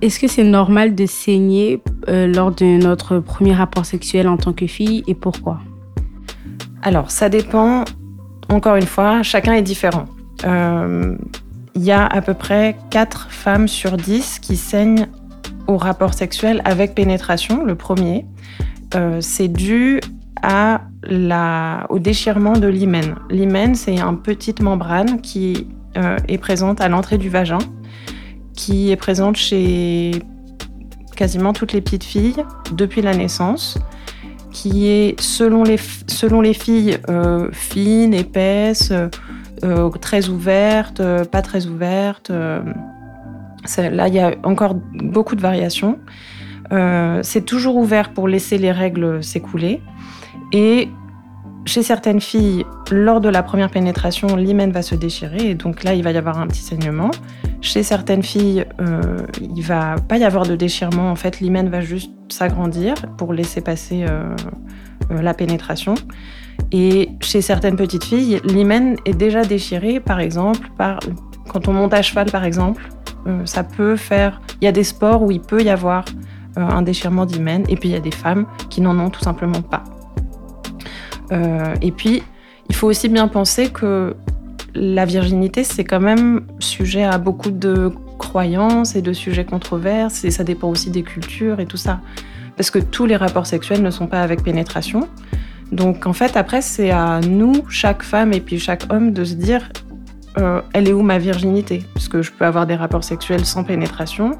Est-ce que c'est normal de saigner euh, lors de notre premier rapport sexuel en tant que fille et pourquoi? Alors, ça dépend, encore une fois, chacun est différent. Euh, il y a à peu près 4 femmes sur 10 qui saignent au rapport sexuel avec pénétration, le premier. Euh, c'est dû au déchirement de l'hymen. L'hymen, c'est une petite membrane qui est présente à l'entrée du vagin qui est présente chez quasiment toutes les petites filles depuis la naissance, qui est selon les, selon les filles euh, fine, épaisse, euh, très ouverte, euh, pas très ouverte. là, il y a encore beaucoup de variations. c'est toujours ouvert pour laisser les règles s'écouler. Et chez certaines filles, lors de la première pénétration, l'hymen va se déchirer et donc là, il va y avoir un petit saignement. Chez certaines filles, euh, il va pas y avoir de déchirement. En fait, l'hymen va juste s'agrandir pour laisser passer euh, euh, la pénétration. Et chez certaines petites filles, l'hymen est déjà déchiré, par exemple, quand on monte à cheval, par exemple. Euh, ça peut faire. Il y a des sports où il peut y avoir un déchirement d'hymen, et puis il y a des femmes qui n'en ont tout simplement pas. Euh, et puis, il faut aussi bien penser que la virginité, c'est quand même sujet à beaucoup de croyances et de sujets controverses, et ça dépend aussi des cultures et tout ça. Parce que tous les rapports sexuels ne sont pas avec pénétration. Donc en fait, après, c'est à nous, chaque femme et puis chaque homme, de se dire, euh, elle est où ma virginité? Parce que je peux avoir des rapports sexuels sans pénétration,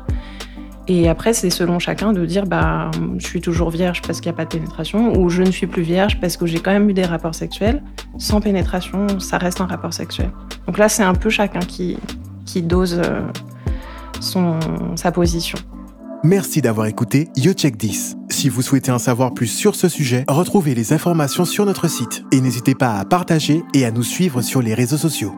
et après, c'est selon chacun de dire bah, je suis toujours vierge parce qu'il n'y a pas de pénétration, ou je ne suis plus vierge parce que j'ai quand même eu des rapports sexuels. Sans pénétration, ça reste un rapport sexuel. Donc là, c'est un peu chacun qui, qui dose euh, son, sa position. Merci d'avoir écouté YoCheck 10. Si vous souhaitez en savoir plus sur ce sujet, retrouvez les informations sur notre site et n'hésitez pas à partager et à nous suivre sur les réseaux sociaux.